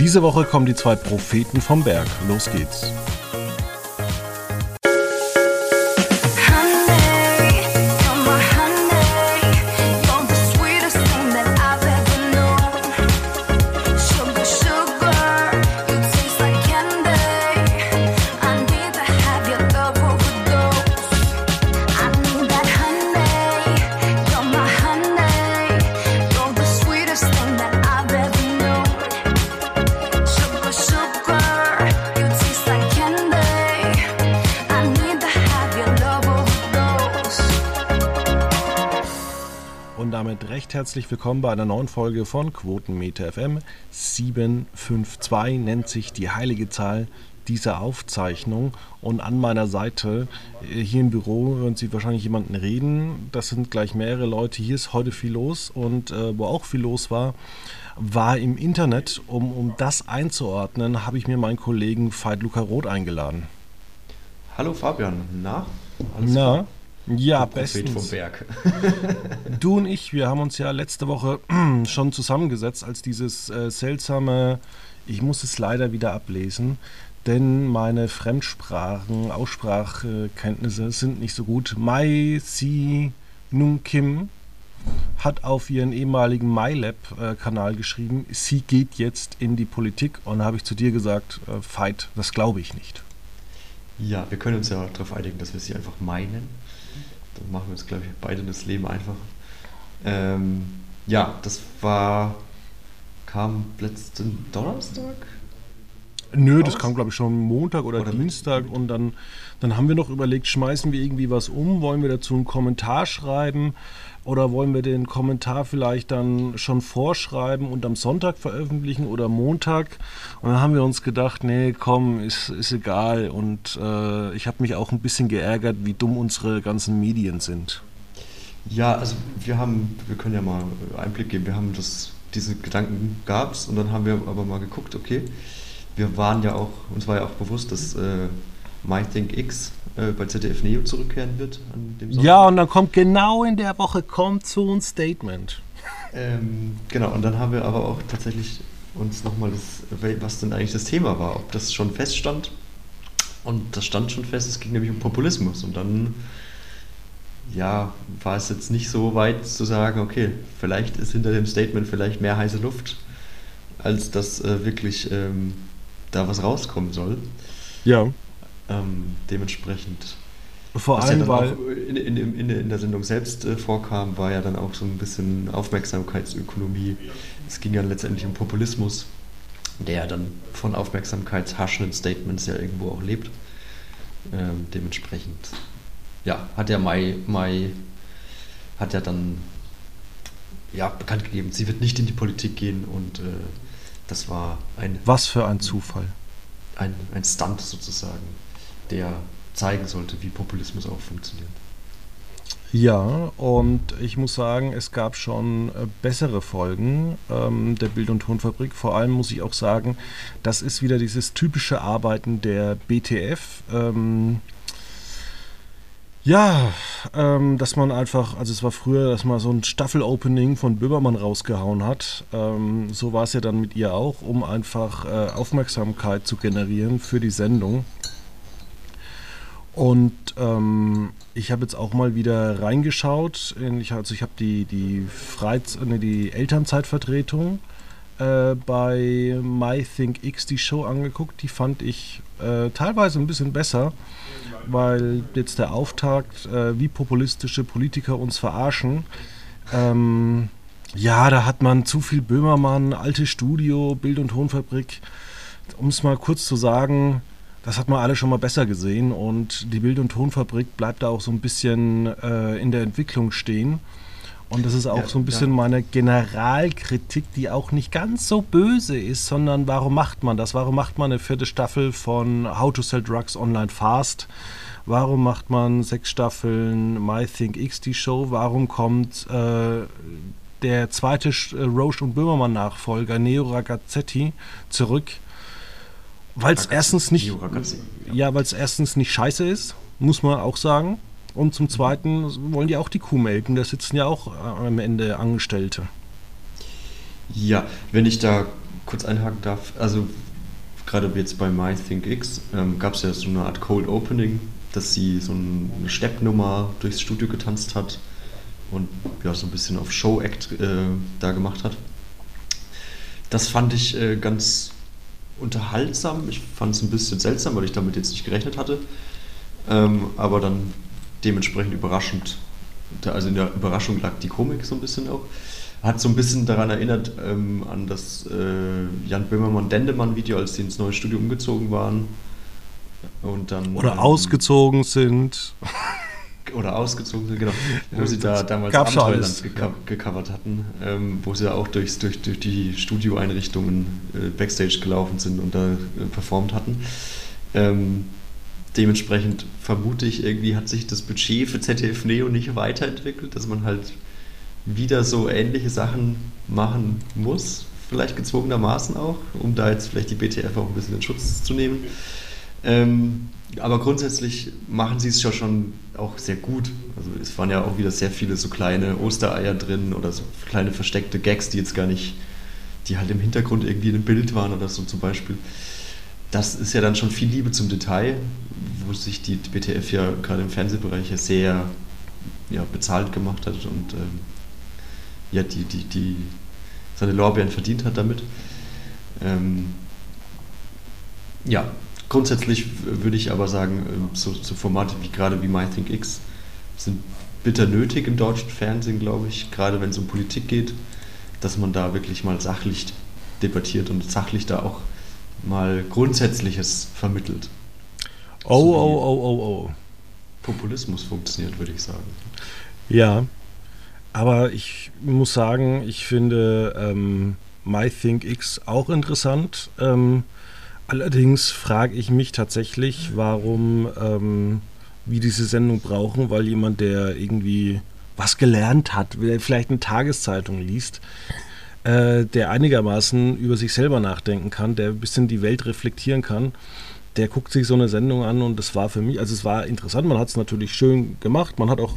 Diese Woche kommen die zwei Propheten vom Berg. Los geht's. Herzlich willkommen bei einer neuen Folge von Quotenmeter FM. 752 nennt sich die heilige Zahl dieser Aufzeichnung. Und an meiner Seite äh, hier im Büro hören Sie wahrscheinlich jemanden reden. Das sind gleich mehrere Leute. Hier ist heute viel los und äh, wo auch viel los war, war im Internet. Um, um das einzuordnen, habe ich mir meinen Kollegen Veit Luca Roth eingeladen. Hallo Fabian, na? Alles Na? Klar? Ja, bestens. vom Berg. du und ich, wir haben uns ja letzte Woche schon zusammengesetzt, als dieses äh, seltsame, ich muss es leider wieder ablesen, denn meine Fremdsprachen, Aussprachkenntnisse sind nicht so gut. Mai Si Nung Kim hat auf ihren ehemaligen MyLab-Kanal geschrieben, sie geht jetzt in die Politik und da habe ich zu dir gesagt, äh, Fight, das glaube ich nicht. Ja, wir können uns ja darauf einigen, dass wir sie einfach meinen. Dann machen wir uns, glaube ich, beide das Leben einfach. Ähm, ja, das war. kam letzten Donnerstag? Nö, das kam, glaube ich, schon Montag oder, oder Dienstag. Mit, mit. Und dann, dann haben wir noch überlegt, schmeißen wir irgendwie was um? Wollen wir dazu einen Kommentar schreiben? Oder wollen wir den Kommentar vielleicht dann schon vorschreiben und am Sonntag veröffentlichen oder Montag? Und dann haben wir uns gedacht, nee, komm, ist, ist egal. Und äh, ich habe mich auch ein bisschen geärgert, wie dumm unsere ganzen Medien sind. Ja, also wir haben, wir können ja mal Einblick geben, wir haben das, diese Gedanken gab es und dann haben wir aber mal geguckt, okay, wir waren ja auch, uns war ja auch bewusst, dass äh, MyThinkX äh, bei ZDF Neo zurückkehren wird. ja, und dann kommt genau in der Woche kommt so ein Statement. Ähm, genau, und dann haben wir aber auch tatsächlich uns nochmal das, was denn eigentlich das Thema war, ob das schon feststand. Und das stand schon fest, es ging nämlich um Populismus. Und dann, ja, war es jetzt nicht so weit zu sagen, okay, vielleicht ist hinter dem Statement vielleicht mehr heiße Luft, als dass äh, wirklich ähm, da was rauskommen soll. Ja. Ähm, dementsprechend. Vor allem, ja weil. In, in, in, in, der Sendung selbst äh, vorkam, war ja dann auch so ein bisschen Aufmerksamkeitsökonomie. Es ging ja letztendlich um Populismus, der ja dann von aufmerksamkeitshaschenden Statements ja irgendwo auch lebt. Ähm, dementsprechend, ja, hat der Mai, Mai hat ja dann ja, bekannt gegeben, sie wird nicht in die Politik gehen und äh, das war ein. Was für ein Zufall. Ein, ein Stunt sozusagen der zeigen sollte, wie Populismus auch funktioniert. Ja, und ich muss sagen, es gab schon äh, bessere Folgen ähm, der Bild- und Tonfabrik. Vor allem muss ich auch sagen, das ist wieder dieses typische Arbeiten der BTF. Ähm, ja, ähm, dass man einfach, also es war früher, dass man so ein Staffel-Opening von Böhmermann rausgehauen hat. Ähm, so war es ja dann mit ihr auch, um einfach äh, Aufmerksamkeit zu generieren für die Sendung. Und ähm, ich habe jetzt auch mal wieder reingeschaut. In, ich, also ich habe die, die, Freiz ne, die Elternzeitvertretung äh, bei MyThinkX die Show angeguckt. Die fand ich äh, teilweise ein bisschen besser, weil jetzt der Auftakt, äh, wie populistische Politiker uns verarschen. Ähm, ja, da hat man zu viel Böhmermann, alte Studio, Bild- und Tonfabrik. Um es mal kurz zu sagen, das hat man alle schon mal besser gesehen und die Bild- und Tonfabrik bleibt da auch so ein bisschen äh, in der Entwicklung stehen. Und das ist auch ja, so ein bisschen ja. meine Generalkritik, die auch nicht ganz so böse ist, sondern warum macht man das? Warum macht man eine vierte Staffel von How to Sell Drugs Online Fast? Warum macht man sechs Staffeln My Think X die Show? Warum kommt äh, der zweite äh, Roche und Böhmermann Nachfolger Neo Ragazzetti zurück? Weil es erstens nicht. Ja, weil es erstens nicht scheiße ist, muss man auch sagen. Und zum Zweiten wollen die auch die Kuh melken. Da sitzen ja auch am Ende Angestellte. Ja, wenn ich da kurz einhaken darf, also gerade jetzt bei MyThinkX ähm, gab es ja so eine Art Cold Opening, dass sie so eine Steppnummer durchs Studio getanzt hat und ja, so ein bisschen auf Show-Act äh, da gemacht hat. Das fand ich äh, ganz unterhaltsam. Ich fand es ein bisschen seltsam, weil ich damit jetzt nicht gerechnet hatte. Ähm, aber dann dementsprechend überraschend. Also in der Überraschung lag die Komik so ein bisschen auch. Hat so ein bisschen daran erinnert ähm, an das äh, Jan Böhmermann-Dendemann-Video, als sie ins neue Studio umgezogen waren. Und dann, Oder ähm, ausgezogen sind. Oder ausgezogen sind, genau. Wo sie da damals Abenteuerland geco gecovert hatten, ähm, wo sie da auch durchs, durch, durch die Studioeinrichtungen äh, Backstage gelaufen sind und da äh, performt hatten. Ähm, dementsprechend vermute ich, irgendwie hat sich das Budget für ZDF Neo nicht weiterentwickelt, dass man halt wieder so ähnliche Sachen machen muss, vielleicht gezwungenermaßen auch, um da jetzt vielleicht die BTF auch ein bisschen in Schutz zu nehmen. Ähm, aber grundsätzlich machen sie es ja schon auch sehr gut. Also es waren ja auch wieder sehr viele so kleine Ostereier drin oder so kleine versteckte Gags, die jetzt gar nicht, die halt im Hintergrund irgendwie in einem Bild waren oder so zum Beispiel. Das ist ja dann schon viel Liebe zum Detail, wo sich die BTF ja gerade im Fernsehbereich ja sehr ja, bezahlt gemacht hat und ähm, ja, die, die, die seine Lorbeeren verdient hat damit. Ähm, ja, grundsätzlich würde ich aber sagen, ähm, so, so Formate wie gerade wie MyThinkX sind bitter nötig im deutschen Fernsehen, glaube ich, gerade wenn es um Politik geht, dass man da wirklich mal sachlich debattiert und sachlich da auch mal Grundsätzliches vermittelt. Oh, so oh, oh, oh, oh. Populismus funktioniert, würde ich sagen. Ja, aber ich muss sagen, ich finde ähm, MyThinkX auch interessant. Ähm, allerdings frage ich mich tatsächlich, warum ähm, wir diese Sendung brauchen, weil jemand, der irgendwie was gelernt hat, vielleicht eine Tageszeitung liest, äh, der einigermaßen über sich selber nachdenken kann, der ein bisschen die Welt reflektieren kann, der guckt sich so eine Sendung an und das war für mich, also es war interessant, man hat es natürlich schön gemacht, man hat auch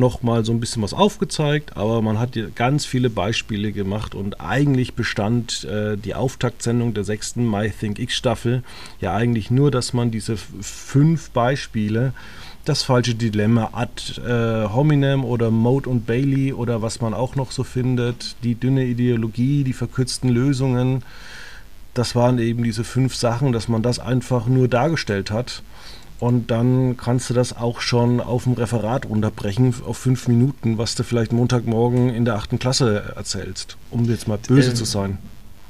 noch mal so ein bisschen was aufgezeigt, aber man hat ganz viele Beispiele gemacht und eigentlich bestand äh, die Auftaktsendung der sechsten My Think X Staffel ja eigentlich nur, dass man diese fünf Beispiele das falsche Dilemma ad äh, hominem oder Mode und Bailey oder was man auch noch so findet, die dünne Ideologie, die verkürzten Lösungen, das waren eben diese fünf Sachen, dass man das einfach nur dargestellt hat und dann kannst du das auch schon auf dem Referat unterbrechen auf fünf Minuten, was du vielleicht Montagmorgen in der achten Klasse erzählst, um jetzt mal böse ähm, zu sein.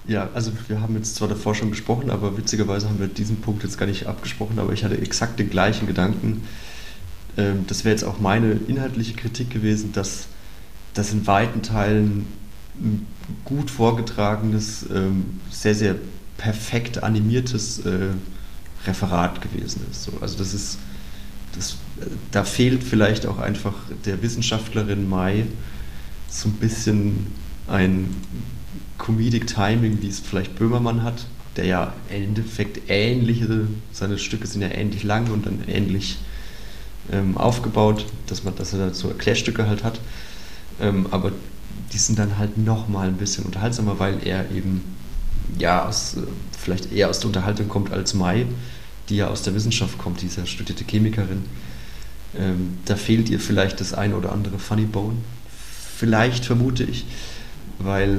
Ja, also wir haben jetzt zwar davor schon gesprochen, aber witzigerweise haben wir diesen Punkt jetzt gar nicht abgesprochen, aber ich hatte exakt den gleichen Gedanken. Ähm, das wäre jetzt auch meine inhaltliche Kritik gewesen, dass das in weiten Teilen ein gut vorgetragenes, ähm, sehr, sehr perfekt animiertes äh, Referat gewesen ist. So, also das ist, das, da fehlt vielleicht auch einfach der Wissenschaftlerin Mai so ein bisschen ein Comedic Timing, wie es vielleicht Böhmermann hat, der ja im Endeffekt ähnliche, seine Stücke sind ja ähnlich lang und dann ähnlich ähm, aufgebaut, dass man, dass er da so Erklärstücke halt hat. Ähm, aber die sind dann halt nochmal ein bisschen unterhaltsamer, weil er eben ja aus, vielleicht eher aus der Unterhaltung kommt als Mai, die ja aus der Wissenschaft kommt, die ist ja studierte Chemikerin. Ähm, da fehlt ihr vielleicht das eine oder andere Funny Bone. Vielleicht vermute ich, weil,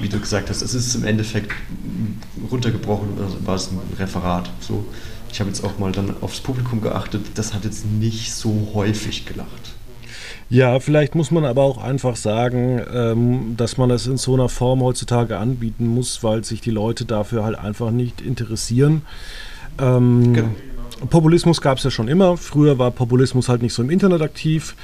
wie du gesagt hast, es ist im Endeffekt runtergebrochen, also war es ein Referat. So. Ich habe jetzt auch mal dann aufs Publikum geachtet, das hat jetzt nicht so häufig gelacht. Ja, vielleicht muss man aber auch einfach sagen, ähm, dass man das in so einer Form heutzutage anbieten muss, weil sich die Leute dafür halt einfach nicht interessieren. Ähm, genau. Populismus gab es ja schon immer. Früher war Populismus halt nicht so im Internet aktiv.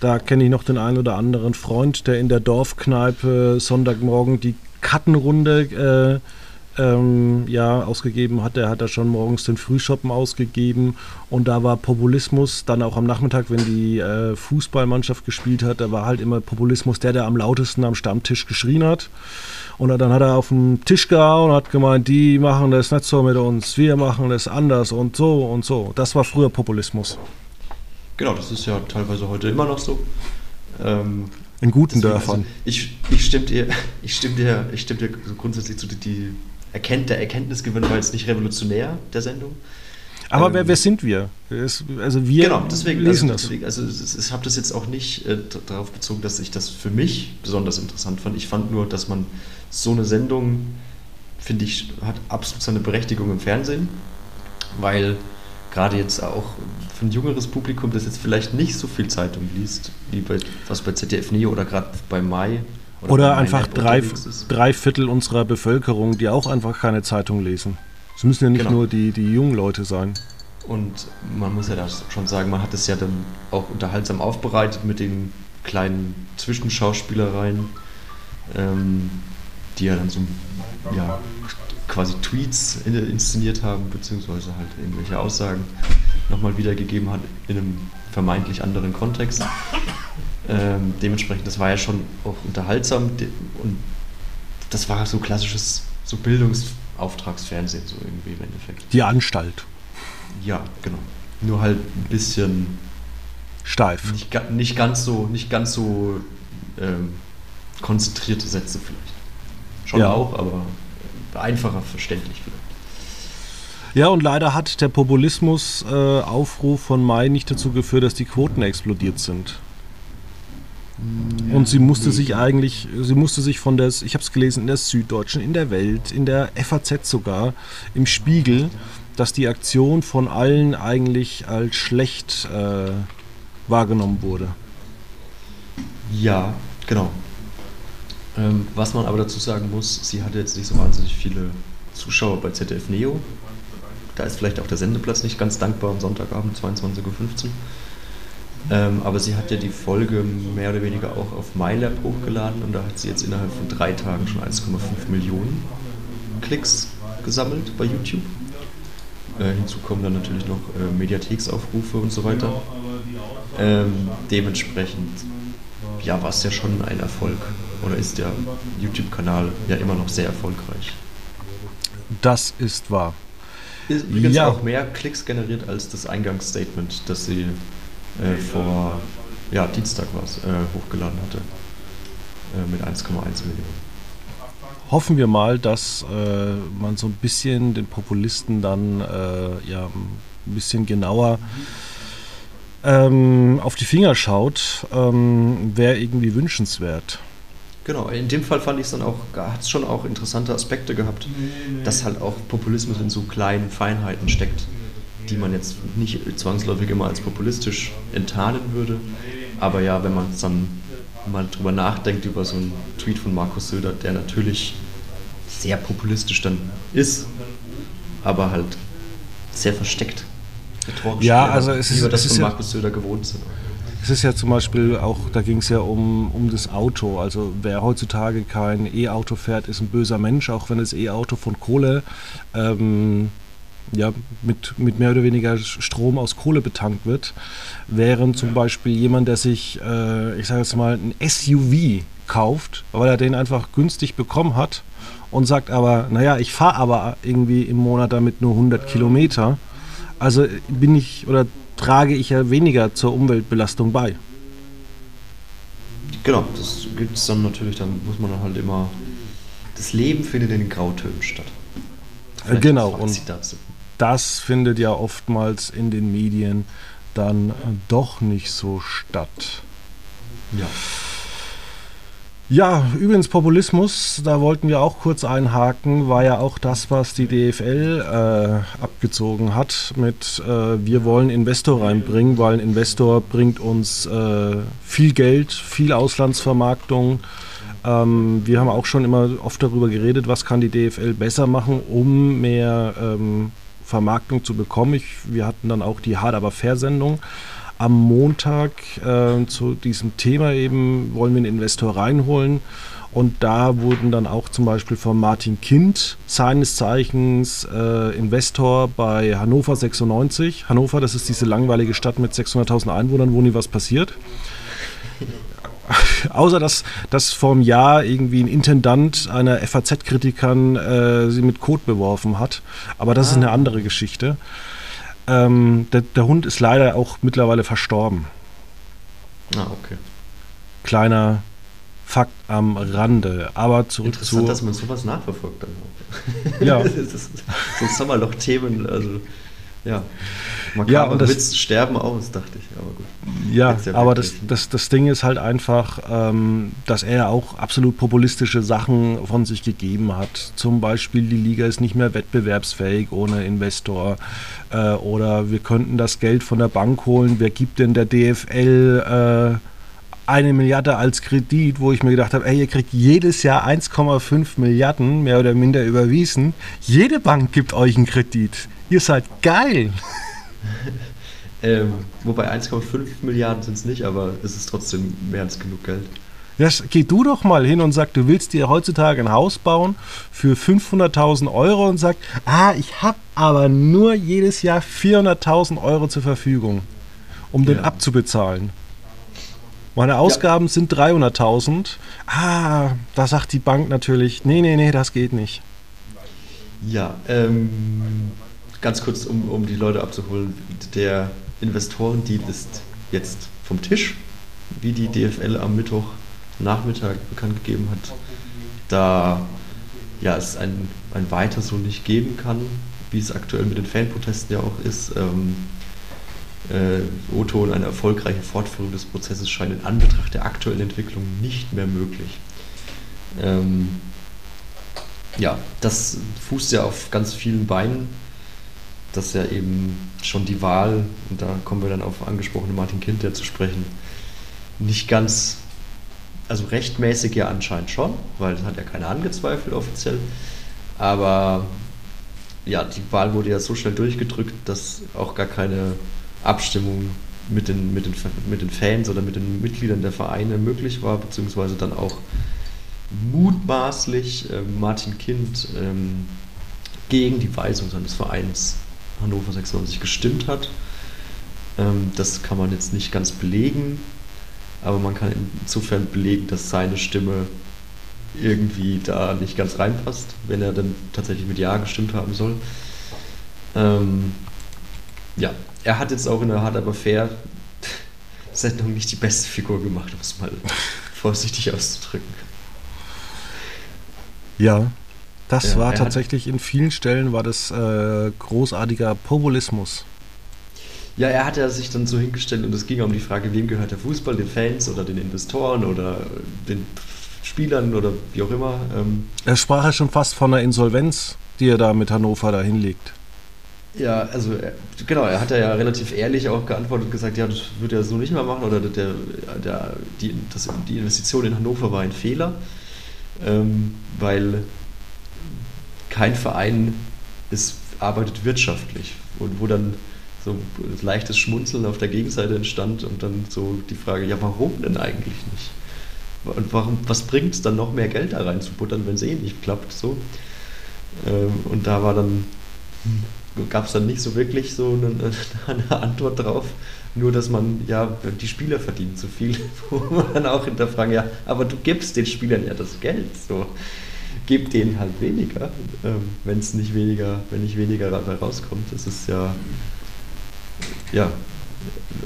Da kenne ich noch den einen oder anderen Freund, der in der Dorfkneipe Sonntagmorgen die Kartenrunde äh, ähm, ja, ausgegeben hat. Der hat da schon morgens den Frühschoppen ausgegeben und da war Populismus dann auch am Nachmittag, wenn die äh, Fußballmannschaft gespielt hat, da war halt immer Populismus der, der am lautesten am Stammtisch geschrien hat. Und dann hat er auf den Tisch gehauen und hat gemeint, die machen das nicht so mit uns, wir machen das anders und so und so. Das war früher Populismus. Genau, das ist ja teilweise heute immer noch so. Ähm, In guten Deswegen, Dörfern. Also ich, ich stimme dir, ich stimme dir, ich stimme dir grundsätzlich zu, die Erkennt, der Erkenntnisgewinn war jetzt nicht revolutionär der Sendung. Aber ähm, wer, wer sind wir? Also wir genau, deswegen, lesen also, das. Also ich habe das jetzt auch nicht äh, darauf bezogen, dass ich das für mich besonders interessant fand. Ich fand nur, dass man so eine Sendung, finde ich, hat absolut seine Berechtigung im Fernsehen, weil gerade jetzt auch für ein jüngeres Publikum, das jetzt vielleicht nicht so viel Zeitung liest, wie bei, was bei ZDF Neo oder gerade bei Mai. Oder, oder einfach drei, drei Viertel unserer Bevölkerung, die auch einfach keine Zeitung lesen. Es müssen ja nicht genau. nur die, die jungen Leute sein. Und man muss ja da schon sagen, man hat es ja dann auch unterhaltsam aufbereitet mit den kleinen Zwischenschauspielereien, ähm, die ja dann so ja, quasi Tweets inszeniert haben, beziehungsweise halt irgendwelche Aussagen nochmal wiedergegeben hat in einem vermeintlich anderen Kontext. Ähm, dementsprechend, das war ja schon auch unterhaltsam und das war so klassisches so Bildungsauftragsfernsehen, so irgendwie im Endeffekt. Die Anstalt. Ja, genau. Nur halt ein bisschen steif. Nicht, nicht ganz so, nicht ganz so ähm, konzentrierte Sätze vielleicht. Schon ja. auch, aber einfacher verständlich vielleicht. Ja, und leider hat der Populismus-Aufruf äh, von Mai nicht dazu geführt, dass die Quoten explodiert sind. Und sie musste sich eigentlich, sie musste sich von der, ich habe es gelesen, in der Süddeutschen, in der Welt, in der FAZ sogar, im Spiegel, dass die Aktion von allen eigentlich als schlecht äh, wahrgenommen wurde. Ja, genau. Ähm, was man aber dazu sagen muss, sie hatte jetzt nicht so wahnsinnig viele Zuschauer bei ZDF Neo. Da ist vielleicht auch der Sendeplatz nicht ganz dankbar am Sonntagabend, 22.15 Uhr. Ähm, aber sie hat ja die Folge mehr oder weniger auch auf MyLab hochgeladen und da hat sie jetzt innerhalb von drei Tagen schon 1,5 Millionen Klicks gesammelt bei YouTube. Äh, hinzu kommen dann natürlich noch äh, Mediatheksaufrufe und so weiter. Ähm, dementsprechend ja, war es ja schon ein Erfolg oder ist der YouTube-Kanal ja immer noch sehr erfolgreich. Das ist wahr. Ist übrigens ja. auch mehr Klicks generiert als das Eingangsstatement, das sie äh, vor ja, Dienstag war äh, hochgeladen hatte. Äh, mit 1,1 Millionen. Hoffen wir mal, dass äh, man so ein bisschen den Populisten dann äh, ja, ein bisschen genauer ähm, auf die Finger schaut, ähm, wäre irgendwie wünschenswert. Genau, in dem Fall fand ich es dann auch, hat es schon auch interessante Aspekte gehabt, dass halt auch Populismus in so kleinen Feinheiten steckt, die man jetzt nicht zwangsläufig immer als populistisch enttarnen würde. Aber ja, wenn man es dann mal drüber nachdenkt, über so einen Tweet von Markus Söder, der natürlich sehr populistisch dann ist, aber halt sehr versteckt. Ja, also es ist, wir das von ist Markus Söder gewohnt sind. Es ist ja zum Beispiel auch, da ging es ja um, um das Auto. Also wer heutzutage kein E-Auto fährt, ist ein böser Mensch, auch wenn das E-Auto von Kohle ähm, ja, mit, mit mehr oder weniger Strom aus Kohle betankt wird. Während zum Beispiel jemand, der sich, äh, ich sage jetzt mal, ein SUV kauft, weil er den einfach günstig bekommen hat und sagt aber, naja, ich fahre aber irgendwie im Monat damit nur 100 Kilometer. Also bin ich oder trage ich ja weniger zur Umweltbelastung bei. Genau, das gibt es dann natürlich, dann muss man halt immer. Das Leben findet in den Grautönen statt. Äh, Vielleicht genau, und das findet ja oftmals in den Medien dann doch nicht so statt. Ja. Ja, übrigens Populismus, da wollten wir auch kurz einhaken, war ja auch das, was die DFL äh, abgezogen hat mit äh, wir wollen Investor reinbringen, weil ein Investor bringt uns äh, viel Geld, viel Auslandsvermarktung. Ähm, wir haben auch schon immer oft darüber geredet, was kann die DFL besser machen, um mehr ähm, Vermarktung zu bekommen. Ich, wir hatten dann auch die Hard aber Fair Sendung am Montag äh, zu diesem Thema eben, wollen wir einen Investor reinholen. Und da wurden dann auch zum Beispiel von Martin Kind, seines Zeichens äh, Investor bei Hannover 96. Hannover, das ist diese langweilige Stadt mit 600.000 Einwohnern, wo nie was passiert. Außer dass, dass vor einem Jahr irgendwie ein Intendant einer FAZ-Kritikern äh, sie mit Kot beworfen hat. Aber das ah. ist eine andere Geschichte. Ähm, der, der, Hund ist leider auch mittlerweile verstorben. Ah, okay. Kleiner Fakt am Rande. Aber zurück Interessant, zu. dass man sowas nachverfolgt dann auch. Ja. das ist, sonst haben wir noch Themen, also ja. Man Ja, und das- Witz sterben aus, dachte ich, aber gut. Ja, ja aber das, das, das Ding ist halt einfach, ähm, dass er auch absolut populistische Sachen von sich gegeben hat. Zum Beispiel, die Liga ist nicht mehr wettbewerbsfähig ohne Investor. Äh, oder wir könnten das Geld von der Bank holen. Wer gibt denn der DFL äh, eine Milliarde als Kredit, wo ich mir gedacht habe, ey, ihr kriegt jedes Jahr 1,5 Milliarden mehr oder minder überwiesen. Jede Bank gibt euch einen Kredit. Ihr seid geil. Ähm, wobei 1,5 Milliarden sind es nicht, aber es ist trotzdem mehr als genug Geld. Ja, geh du doch mal hin und sag, du willst dir heutzutage ein Haus bauen für 500.000 Euro und sag, ah, ich habe aber nur jedes Jahr 400.000 Euro zur Verfügung, um den Ja. abzubezahlen. Meine Ausgaben sind 300.000. Ah, da sagt die Bank natürlich, nee, nee, nee, das geht nicht. Ja, ähm, ganz kurz, um, um die Leute abzuholen. Der Investorendeal ist jetzt vom Tisch, wie die DFL am Mittwochnachmittag bekannt gegeben hat. Da ja, es ein, ein Weiter so nicht geben kann, wie es aktuell mit den Fanprotesten ja auch ist. Ähm, äh, Otto und eine erfolgreiche Fortführung des Prozesses scheint in Anbetracht der aktuellen Entwicklung nicht mehr möglich. Ähm, ja, das fußt ja auf ganz vielen Beinen, dass ja eben schon die Wahl, und da kommen wir dann auf angesprochene Martin Kinter zu sprechen, nicht ganz, also rechtmäßig ja anscheinend schon, weil das hat ja keiner angezweifelt offiziell, aber ja, die Wahl wurde ja so schnell durchgedrückt, dass auch gar keine Abstimmung mit den, mit den, mit den Fans oder mit den Mitgliedern der Vereine möglich war, beziehungsweise dann auch mutmaßlich äh, Martin Kind ähm, gegen die Weisung seines Vereins Hannover 96 gestimmt hat. Ähm, das kann man jetzt nicht ganz belegen, aber man kann insofern belegen, dass seine Stimme irgendwie da nicht ganz reinpasst, wenn er dann tatsächlich mit Ja gestimmt haben soll. Ähm, ja, er hat jetzt auch in der Hard aber fair Sendung nicht die beste Figur gemacht, um es mal vorsichtig auszudrücken. Ja, das Ja, war tatsächlich in vielen Stellen war das äh, großartiger Populismus. Ja, er hat ja sich dann so hingestellt und es ging um die Frage, wem gehört der Fußball, den Fans oder den Investoren oder den Spielern oder wie auch immer. Ähm, Er sprach ja schon fast von einer Insolvenz, die er da mit Hannover da hinlegt. ja, also er, genau, er hat ja relativ ehrlich auch geantwortet und gesagt, ja, das wird er so nicht mehr machen oder der, der, die, das, die Investition in Hannover war ein Fehler, ähm, weil kein Verein ist, arbeitet wirtschaftlich und wo dann so ein leichtes Schmunzeln auf der Gegenseite entstand und dann so die Frage, ja, warum denn eigentlich nicht? Und warum, was bringt es dann noch mehr Geld da rein zu buttern, wenn es eh nicht klappt? So. Ähm, und da war dann, gab es dann nicht so wirklich so eine, eine Antwort drauf, nur dass man, ja, die Spieler verdienen zu viel, wo man dann auch hinterfragen, ja, aber du gibst den Spielern ja das Geld, so. Gib denen halt weniger, ähm, wenn es nicht weniger, wenn nicht weniger dabei rauskommt. Das ist ja, ja,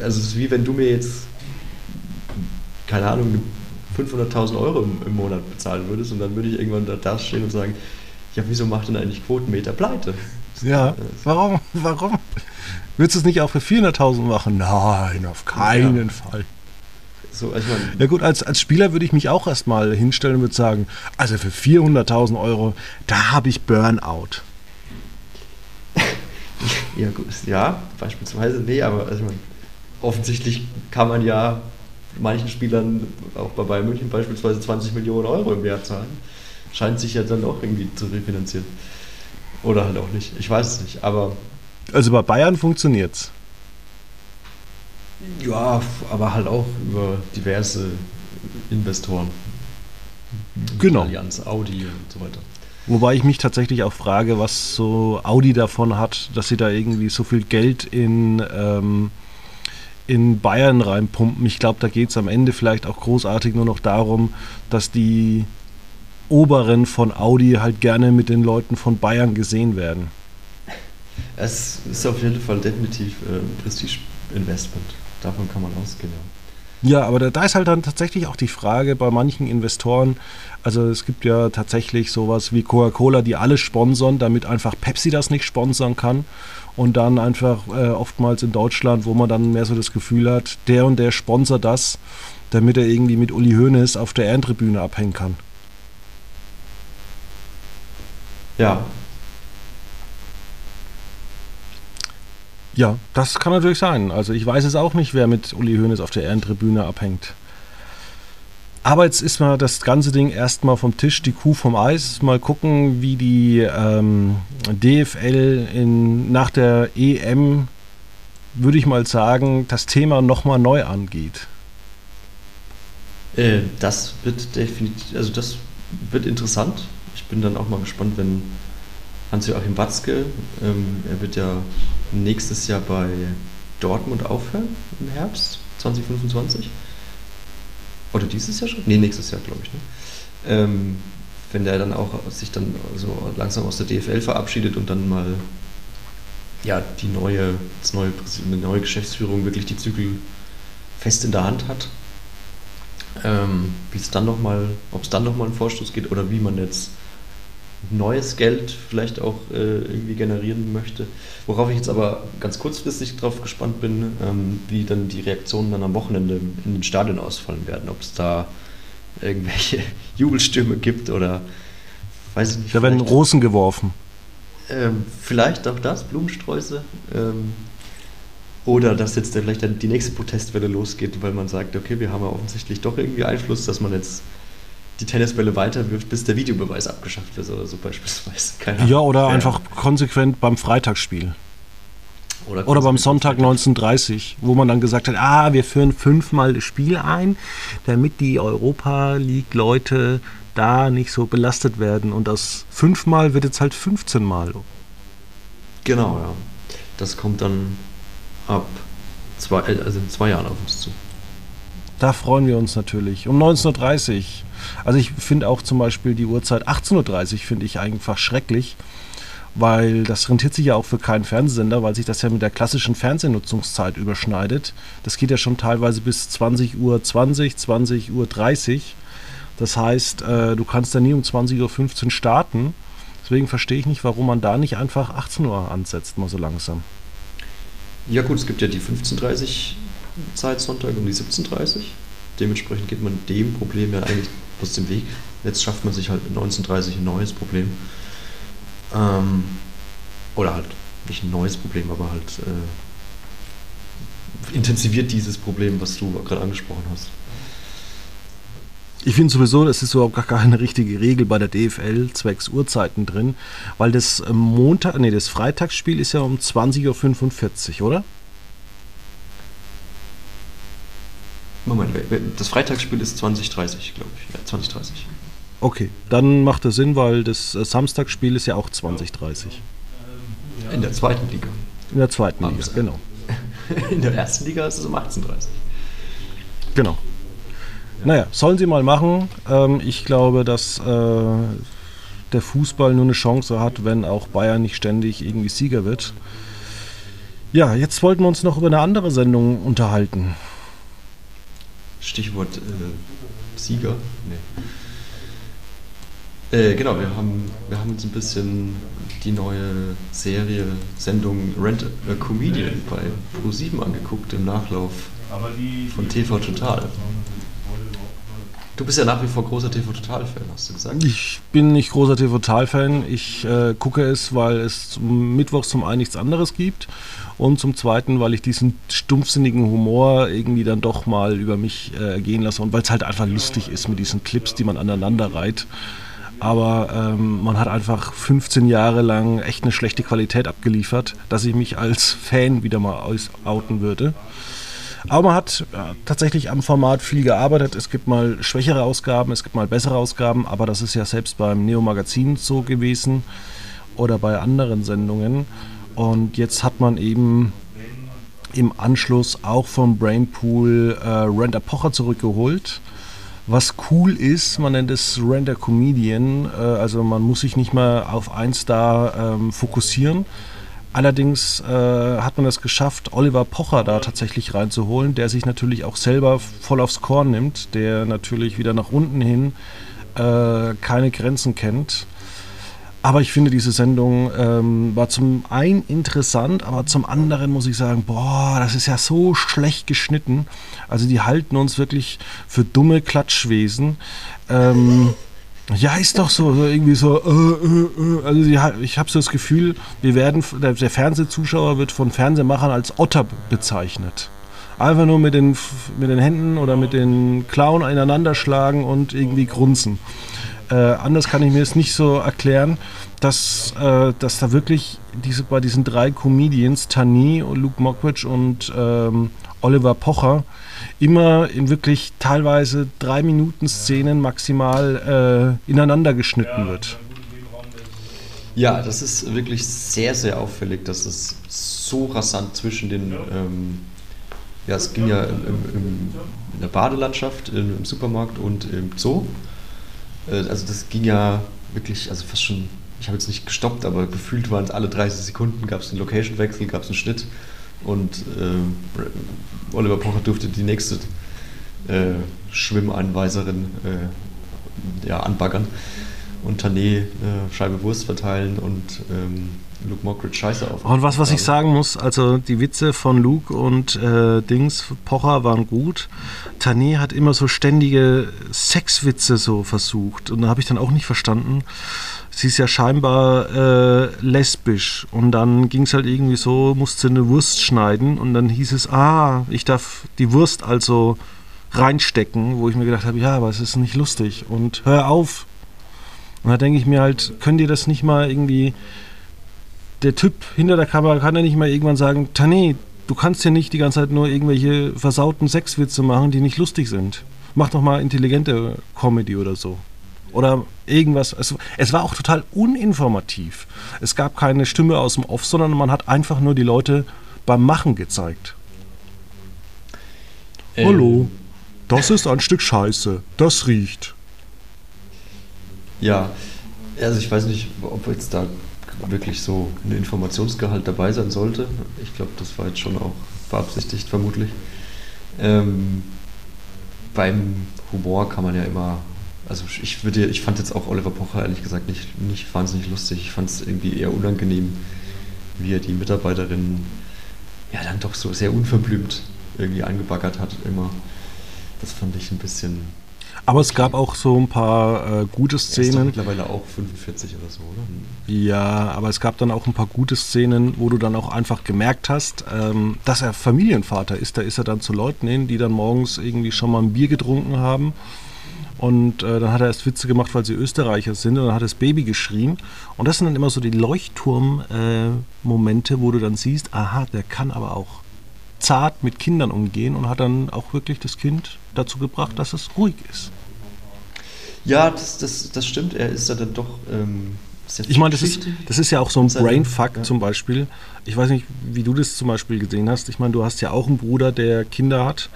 also es ist wie wenn du mir jetzt, keine Ahnung, 500.000 Euro im, im Monat bezahlen würdest und dann würde ich irgendwann da, da stehen und sagen, ja, wieso macht denn eigentlich Quotenmeter pleite? Ja, warum? Warum? Würdest du es nicht auch für 400.000 machen? Nein, auf keinen Ja. Fall. So, also meine, Ja gut, als, als Spieler würde ich mich auch erstmal hinstellen und würde sagen, also für 400.000 Euro, da habe ich Burnout. ja, gut, ja, beispielsweise, nee, aber also ich meine, offensichtlich kann man ja manchen Spielern, auch bei Bayern München beispielsweise, 20 Millionen Euro im Jahr zahlen. Scheint sich ja dann auch irgendwie zu refinanzieren. Oder halt auch nicht. Ich weiß es nicht, aber Also bei Bayern funktioniert's. Ja, aber halt auch über diverse Investoren. Genau. Allianz, Audi und so weiter. Wobei ich mich tatsächlich auch frage, was so Audi davon hat, dass sie da irgendwie so viel Geld in, ähm, in Bayern reinpumpen. Ich glaube, da geht es am Ende vielleicht auch großartig nur noch darum, dass die Oberen von Audi halt gerne mit den Leuten von Bayern gesehen werden. Es ist auf jeden Fall definitiv äh, ein Prestige-Investment. Davon kann man ausgehen. Ja, aber da, da, ist halt dann tatsächlich auch die Frage bei manchen Investoren, also es gibt ja tatsächlich sowas wie Coca-Cola, die alles sponsern, damit einfach Pepsi das nicht sponsern kann. Und dann einfach äh, oftmals in Deutschland, wo man dann mehr so das Gefühl hat, der und der sponsert das, damit er irgendwie mit Uli Hoeneß auf der Ehrentribüne abhängen kann. Ja. Ja, das kann natürlich sein. Also ich weiß es auch nicht, wer mit Uli Hoeneß auf der Ehrentribüne abhängt. Aber jetzt ist mal das ganze Ding erstmal vom Tisch, die Kuh vom Eis. Mal gucken, wie die ähm, DFL in, nach der EM, würde ich mal sagen, das Thema nochmal neu angeht. Äh, das wird definitiv, also das wird interessant. Ich bin dann auch mal gespannt, wenn Hans-Joachim Watzke, ähm, er wird ja nächstes Jahr bei Dortmund aufhören im Herbst 2025 oder dieses Jahr schon? Nee, nächstes Jahr, glaube ich. Ne? Ähm, wenn der dann auch sich dann so langsam aus der DFL verabschiedet und dann mal ja, die neue, das neue, eine neue Geschäftsführung wirklich die Zügel fest in der Hand hat. Ähm, wie es dann noch mal, ob es dann nochmal einen Vorstoß geht oder wie man jetzt neues Geld vielleicht auch äh, irgendwie generieren möchte. Worauf ich jetzt aber ganz kurzfristig drauf gespannt bin, ähm, wie dann die Reaktionen dann am Wochenende in den Stadien ausfallen werden. Ob es da irgendwelche Jubelstürme gibt oder weiß ich nicht. Da werden Rosen geworfen. Ähm, vielleicht auch das, Blumensträuße. Ähm, oder dass jetzt vielleicht dann die nächste Protestwelle losgeht, weil man sagt, okay, wir haben ja offensichtlich doch irgendwie Einfluss, dass man jetzt die Tennisbälle weiterwirft, bis der Videobeweis abgeschafft ist oder so beispielsweise. Keine ja, oder ja. einfach konsequent beim Freitagsspiel. Oder, oder beim Sonntag 1930, wo man dann gesagt hat, ah, wir führen fünfmal das Spiel ein, damit die Europa League-Leute da nicht so belastet werden. Und das fünfmal wird jetzt halt 15 Mal. Genau, ja. Das kommt dann ab zwei, also in zwei Jahren auf uns zu. Da freuen wir uns natürlich. Um 19.30 Uhr also ich finde auch zum Beispiel die Uhrzeit 18.30 Uhr finde ich einfach schrecklich, weil das rentiert sich ja auch für keinen Fernsehsender, weil sich das ja mit der klassischen Fernsehnutzungszeit überschneidet. Das geht ja schon teilweise bis 20.20 Uhr, 20, 20 Uhr 30. Das heißt, äh, du kannst da nie um 20.15 Uhr starten. Deswegen verstehe ich nicht, warum man da nicht einfach 18 Uhr ansetzt, mal so langsam. Ja gut, es gibt ja die 15.30 Uhr Zeit Sonntag und die 17.30 Uhr. Dementsprechend geht man dem Problem ja eigentlich aus dem Weg. Jetzt schafft man sich halt mit 1930 ein neues Problem. Ähm, oder halt nicht ein neues Problem, aber halt äh, intensiviert dieses Problem, was du gerade angesprochen hast. Ich finde sowieso, es ist überhaupt gar keine richtige Regel bei der DFL zwecks Uhrzeiten drin, weil das Montag, nee, das Freitagsspiel ist ja um 20.45 Uhr, oder? Moment, das Freitagsspiel ist 2030, glaube ich. Ja, 2030. Okay, dann macht das Sinn, weil das äh, Samstagsspiel ist ja auch 2030. In der zweiten Liga. In der zweiten Liga, genau. In der ersten Liga ist es um 18.30 Genau. Naja, sollen sie mal machen. Ähm, ich glaube, dass äh, der Fußball nur eine Chance hat, wenn auch Bayern nicht ständig irgendwie Sieger wird. Ja, jetzt wollten wir uns noch über eine andere Sendung unterhalten. Stichwort äh, Sieger. Nee. Äh, genau, wir haben, wir haben uns ein bisschen die neue Serie, Sendung Rent a Comedian bei Pro7 angeguckt im Nachlauf von TV Total. Du bist ja nach wie vor großer TV Total-Fan, hast du gesagt? Ich bin nicht großer TV Total-Fan. Ich äh, gucke es, weil es Mittwochs zum einen nichts anderes gibt und zum zweiten, weil ich diesen stumpfsinnigen Humor irgendwie dann doch mal über mich äh, gehen lasse und weil es halt einfach lustig ist mit diesen Clips, die man aneinander reiht. Aber ähm, man hat einfach 15 Jahre lang echt eine schlechte Qualität abgeliefert, dass ich mich als Fan wieder mal outen würde. Aber man hat ja, tatsächlich am Format viel gearbeitet. Es gibt mal schwächere Ausgaben, es gibt mal bessere Ausgaben, aber das ist ja selbst beim Neo Magazin so gewesen oder bei anderen Sendungen. Und jetzt hat man eben im Anschluss auch vom Brainpool äh, Render Pocher zurückgeholt. Was cool ist, man nennt es Render Comedian, äh, also man muss sich nicht mehr auf eins da ähm, fokussieren, Allerdings äh, hat man es geschafft, Oliver Pocher da tatsächlich reinzuholen, der sich natürlich auch selber voll aufs Korn nimmt, der natürlich wieder nach unten hin äh, keine Grenzen kennt. Aber ich finde, diese Sendung ähm, war zum einen interessant, aber zum anderen muss ich sagen, boah, das ist ja so schlecht geschnitten. Also die halten uns wirklich für dumme Klatschwesen. Ähm, ja, ist doch so, irgendwie so. Äh, äh, äh. Also die, ich habe so das Gefühl, wir werden, der, der Fernsehzuschauer wird von Fernsehmachern als Otter bezeichnet einfach nur mit den, mit den Händen oder mit den Klauen ineinander schlagen und irgendwie grunzen. Äh, anders kann ich mir es nicht so erklären, dass, äh, dass da wirklich diese, bei diesen drei Comedians, Tani, Luke Mockridge und ähm, Oliver Pocher, immer in wirklich teilweise drei Minuten Szenen maximal äh, ineinander geschnitten wird. Ja, das ist wirklich sehr, sehr auffällig, dass es so rasant zwischen den, ähm, ja, es ging ja im, im, in der Badelandschaft, im Supermarkt und im Zoo äh, also das ging ja wirklich, also fast schon, ich habe jetzt nicht gestoppt, aber gefühlt waren es alle 30 Sekunden, gab es einen Location-Wechsel, gab es einen Schnitt und äh, Oliver Pocher durfte die nächste äh, Schwimmanweiserin äh, ja, anbaggern und Tané äh, Scheibe Wurst verteilen und ähm, Luke Mockridge Scheiße auf. Und was, was ich sagen muss, also die Witze von Luke und äh, Dings, Pocher waren gut. Tané hat immer so ständige Sexwitze so versucht. Und da habe ich dann auch nicht verstanden. Sie ist ja scheinbar äh, lesbisch. Und dann ging es halt irgendwie so, musste eine Wurst schneiden. Und dann hieß es, ah, ich darf die Wurst also reinstecken, wo ich mir gedacht habe, ja, aber es ist nicht lustig. Und hör auf. Und da denke ich mir halt, könnt ihr das nicht mal irgendwie der Typ hinter der Kamera kann ja nicht mal irgendwann sagen, Tané, du kannst ja nicht die ganze Zeit nur irgendwelche versauten Sexwitze machen, die nicht lustig sind. Mach doch mal intelligente Comedy oder so. Oder irgendwas. Es, es war auch total uninformativ. Es gab keine Stimme aus dem Off, sondern man hat einfach nur die Leute beim Machen gezeigt. Ähm. Hallo, das ist ein Stück Scheiße. Das riecht. Ja, also ich weiß nicht, ob jetzt da wirklich so ein Informationsgehalt dabei sein sollte. Ich glaube, das war jetzt schon auch beabsichtigt, vermutlich. Ähm, beim Humor kann man ja immer, also ich würde, ich fand jetzt auch Oliver Pocher ehrlich gesagt nicht, nicht wahnsinnig lustig. Ich fand es irgendwie eher unangenehm, wie er die Mitarbeiterin ja dann doch so sehr unverblümt irgendwie angebaggert hat immer. Das fand ich ein bisschen aber es gab auch so ein paar äh, gute Szenen. Er mittlerweile auch 45 oder so, oder? Ja, aber es gab dann auch ein paar gute Szenen, wo du dann auch einfach gemerkt hast, ähm, dass er Familienvater ist. Da ist er dann zu Leuten hin, die dann morgens irgendwie schon mal ein Bier getrunken haben. Und äh, dann hat er erst Witze gemacht, weil sie Österreicher sind. Und dann hat das Baby geschrien. Und das sind dann immer so die Leuchtturm-Momente, äh, wo du dann siehst, aha, der kann aber auch zart mit Kindern umgehen und hat dann auch wirklich das Kind dazu gebracht, dass es ruhig ist. Ja, das, das, das stimmt. Er ist ja dann doch. Ähm, ich meine, das ist, das ist ja auch so ein Brainfuck ja. zum Beispiel. Ich weiß nicht, wie du das zum Beispiel gesehen hast. Ich meine, du hast ja auch einen Bruder, der Kinder hat.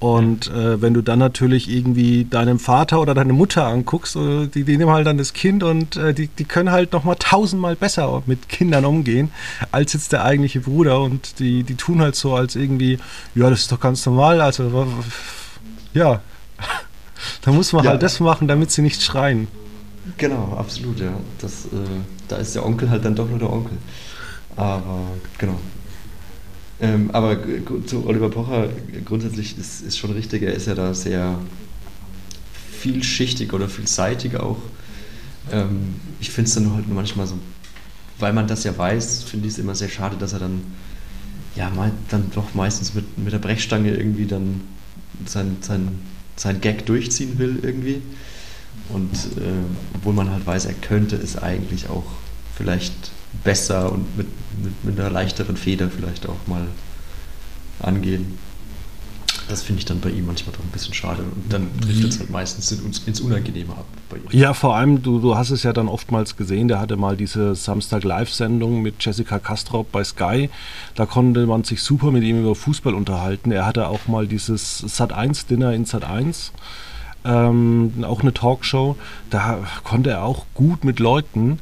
Und äh, wenn du dann natürlich irgendwie deinem Vater oder deine Mutter anguckst, äh, die, die nehmen halt dann das Kind und äh, die, die können halt nochmal tausendmal besser mit Kindern umgehen, als jetzt der eigentliche Bruder. Und die, die tun halt so, als irgendwie, ja, das ist doch ganz normal. Also, ja, da muss man ja. halt das machen, damit sie nicht schreien. Genau, absolut, ja. Das, äh, da ist der Onkel halt dann doch nur der Onkel. Aber genau, ähm, aber zu Oliver Pocher grundsätzlich ist, ist schon richtig, er ist ja da sehr vielschichtig oder vielseitig auch. Ähm, ich finde es dann halt manchmal so, weil man das ja weiß, finde ich es immer sehr schade, dass er dann ja mal, dann doch meistens mit, mit der Brechstange irgendwie dann sein, sein, sein Gag durchziehen will irgendwie. Und äh, obwohl man halt weiß, er könnte es eigentlich auch vielleicht besser und mit, mit, mit einer leichteren Feder vielleicht auch mal angehen. Das finde ich dann bei ihm manchmal doch ein bisschen schade. Und dann trifft es halt meistens ins Unangenehme ab. Ja, vor allem, du, du hast es ja dann oftmals gesehen, der hatte mal diese Samstag-Live-Sendung mit Jessica Kastrop bei Sky. Da konnte man sich super mit ihm über Fußball unterhalten. Er hatte auch mal dieses Sat1-Dinner in Sat1. Ähm, auch eine Talkshow. Da konnte er auch gut mit Leuten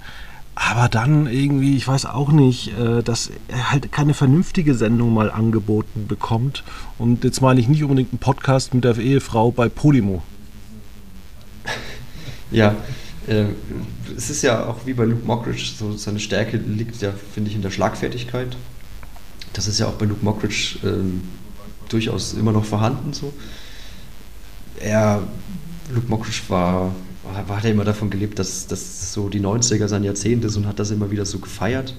Aber dann irgendwie, ich weiß auch nicht, äh, dass er halt keine vernünftige Sendung mal angeboten bekommt. Und jetzt meine ich nicht unbedingt einen Podcast mit der Ehefrau bei Polymo. Ja, äh, es ist ja auch wie bei Luke Mockridge, so seine Stärke liegt ja, finde ich, in der Schlagfertigkeit. Das ist ja auch bei Luke Mockridge äh, durchaus immer noch vorhanden. So. Er, Luke Mockridge war hat er immer davon gelebt, dass, dass so die 90er sein Jahrzehnt ist und hat das immer wieder so gefeiert.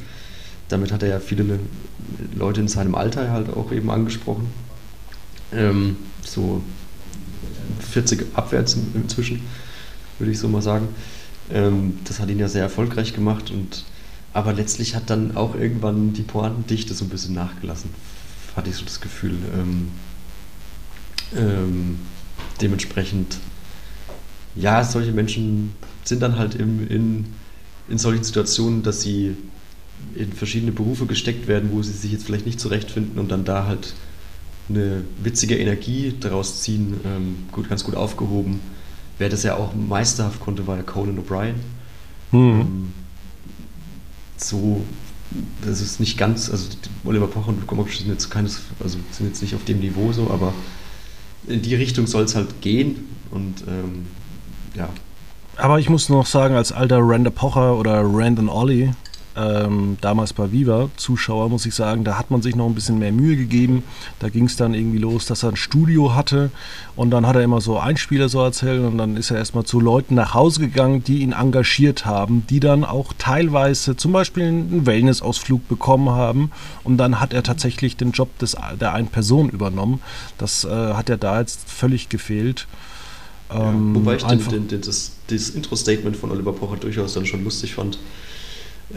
Damit hat er ja viele Leute in seinem Alter halt auch eben angesprochen. Ähm, so 40 abwärts inzwischen, würde ich so mal sagen. Ähm, das hat ihn ja sehr erfolgreich gemacht und aber letztlich hat dann auch irgendwann die Pointendichte so ein bisschen nachgelassen, hatte ich so das Gefühl. Ähm, ähm, dementsprechend ja, solche Menschen sind dann halt im, in, in solchen Situationen, dass sie in verschiedene Berufe gesteckt werden, wo sie sich jetzt vielleicht nicht zurechtfinden und dann da halt eine witzige Energie daraus ziehen, ähm, gut, ganz gut aufgehoben. Wer das ja auch meisterhaft konnte, war ja Conan O'Brien. Mhm. Ähm, so, das ist nicht ganz, also Oliver Pocher und Luke sind jetzt keines, also sind jetzt nicht auf dem Niveau so, aber in die Richtung soll es halt gehen und ähm, ja. Aber ich muss noch sagen, als alter Randa Pocher oder Randon Ollie, ähm, damals bei Viva, Zuschauer, muss ich sagen, da hat man sich noch ein bisschen mehr Mühe gegeben. Da ging es dann irgendwie los, dass er ein Studio hatte und dann hat er immer so Einspieler so erzählt und dann ist er erstmal zu Leuten nach Hause gegangen, die ihn engagiert haben, die dann auch teilweise zum Beispiel einen Wellnessausflug bekommen haben und dann hat er tatsächlich den Job des, der einen Person übernommen. Das äh, hat er da jetzt völlig gefehlt. Ähm, ja, wobei ich den, den, den, das, das Intro-Statement von Oliver Pocher durchaus dann schon lustig fand,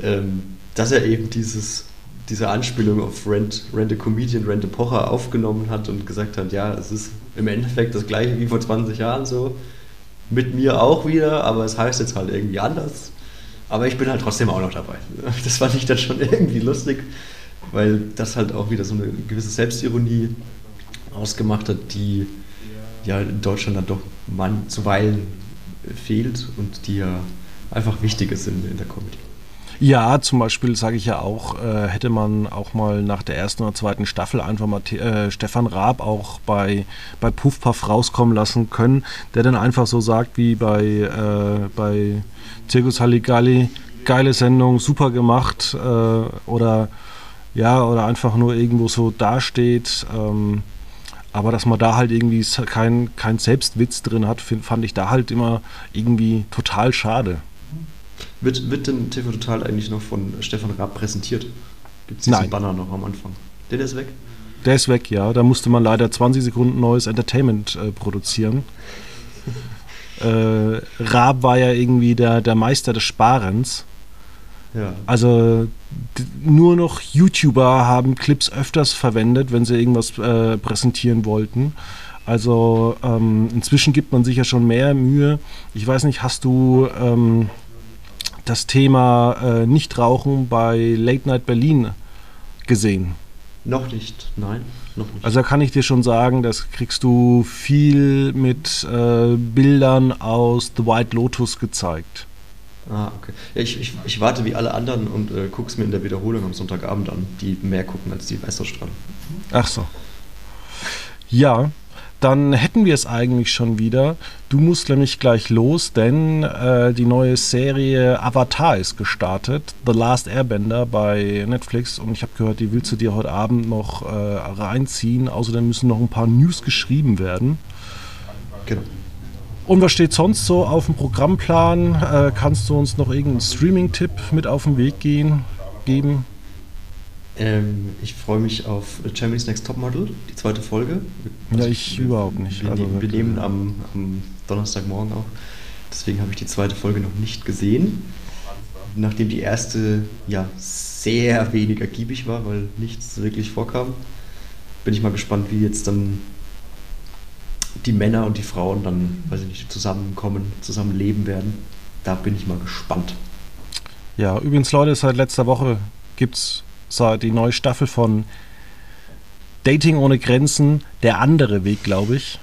ähm, dass er eben dieses, diese Anspielung auf Rent, Rent a Comedian, Rent a Pocher aufgenommen hat und gesagt hat, ja, es ist im Endeffekt das gleiche wie vor 20 Jahren so, mit mir auch wieder, aber es heißt jetzt halt irgendwie anders. Aber ich bin halt trotzdem auch noch dabei. Das fand ich dann schon irgendwie lustig, weil das halt auch wieder so eine gewisse Selbstironie ausgemacht hat, die ja in Deutschland dann doch man zuweilen fehlt und die ja einfach wichtig ist in, der Comedy. Ja, zum Beispiel sage ich ja auch, äh, hätte man auch mal nach der ersten oder zweiten Staffel einfach mal äh, Stefan Raab auch bei, bei Puffpuff rauskommen lassen können, der dann einfach so sagt wie bei, äh, bei Circus Halligalli, geile Sendung, super gemacht äh, oder ja, oder einfach nur irgendwo so dasteht. Ähm, aber dass man da halt irgendwie kein, kein Selbstwitz drin hat, fand ich da halt immer irgendwie total schade. Wird, wird denn TV Total eigentlich noch von Stefan Raab präsentiert? Gibt es diesen Nein. Banner noch am Anfang? Der, der ist weg? Der ist weg, ja. Da musste man leider 20 Sekunden neues Entertainment äh, produzieren. äh, Raab war ja irgendwie der, der Meister des Sparens. Ja. Also nur noch YouTuber haben Clips öfters verwendet, wenn sie irgendwas äh, präsentieren wollten. Also ähm, inzwischen gibt man sich ja schon mehr Mühe. Ich weiß nicht, hast du ähm, das Thema äh, Nichtrauchen bei Late Night Berlin gesehen? Noch nicht, nein. Noch nicht. Also da kann ich dir schon sagen, das kriegst du viel mit äh, Bildern aus The White Lotus gezeigt. Ah, okay. Ja, ich, ich, ich, warte wie alle anderen und äh, gucke es mir in der Wiederholung am Sonntagabend an, die mehr gucken als die Weißausstrahlung. Ach so. Ja, dann hätten wir es eigentlich schon wieder. Du musst nämlich gleich los, denn äh, die neue Serie Avatar ist gestartet. The Last Airbender bei Netflix. Und ich habe gehört, die willst du dir heute Abend noch äh, reinziehen. Außerdem müssen noch ein paar News geschrieben werden. Genau. Und was steht sonst so auf dem Programmplan? Äh, kannst du uns noch irgendeinen Streaming-Tipp mit auf den Weg gehen, geben? Ähm, ich freue mich auf Germany's Next Topmodel, die zweite Folge. Ja, ich wir, überhaupt nicht. Wir, also wir nehmen am, am, Donnerstagmorgen auf. Deswegen habe ich die zweite Folge noch nicht gesehen. Nachdem die erste ja sehr wenig ergiebig war, weil nichts wirklich vorkam, bin ich mal gespannt, wie jetzt dann die Männer und die Frauen dann, weiß ich nicht, zusammenkommen, zusammenleben werden. Da bin ich mal gespannt. Ja, übrigens, Leute, seit letzter Woche gibt es die neue Staffel von Dating ohne Grenzen, der andere Weg, glaube ich.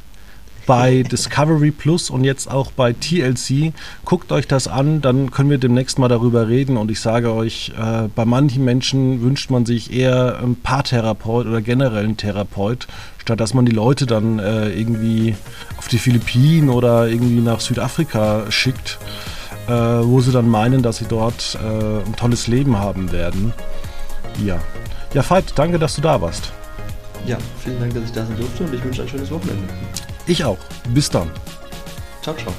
Bei Discovery Plus und jetzt auch bei TLC. Guckt euch das an, dann können wir demnächst mal darüber reden. Und ich sage euch, äh, bei manchen Menschen wünscht man sich eher ein Paartherapeut oder generell einen Therapeut, statt dass man die Leute dann äh, irgendwie auf die Philippinen oder irgendwie nach Südafrika schickt, äh, wo sie dann meinen, dass sie dort äh, ein tolles Leben haben werden. Ja. Ja, Veit, danke, dass du da warst. Ja, vielen Dank, dass ich da sein durfte und ich wünsche ein schönes Wochenende. Ich auch. Bis dann. Ciao, ciao.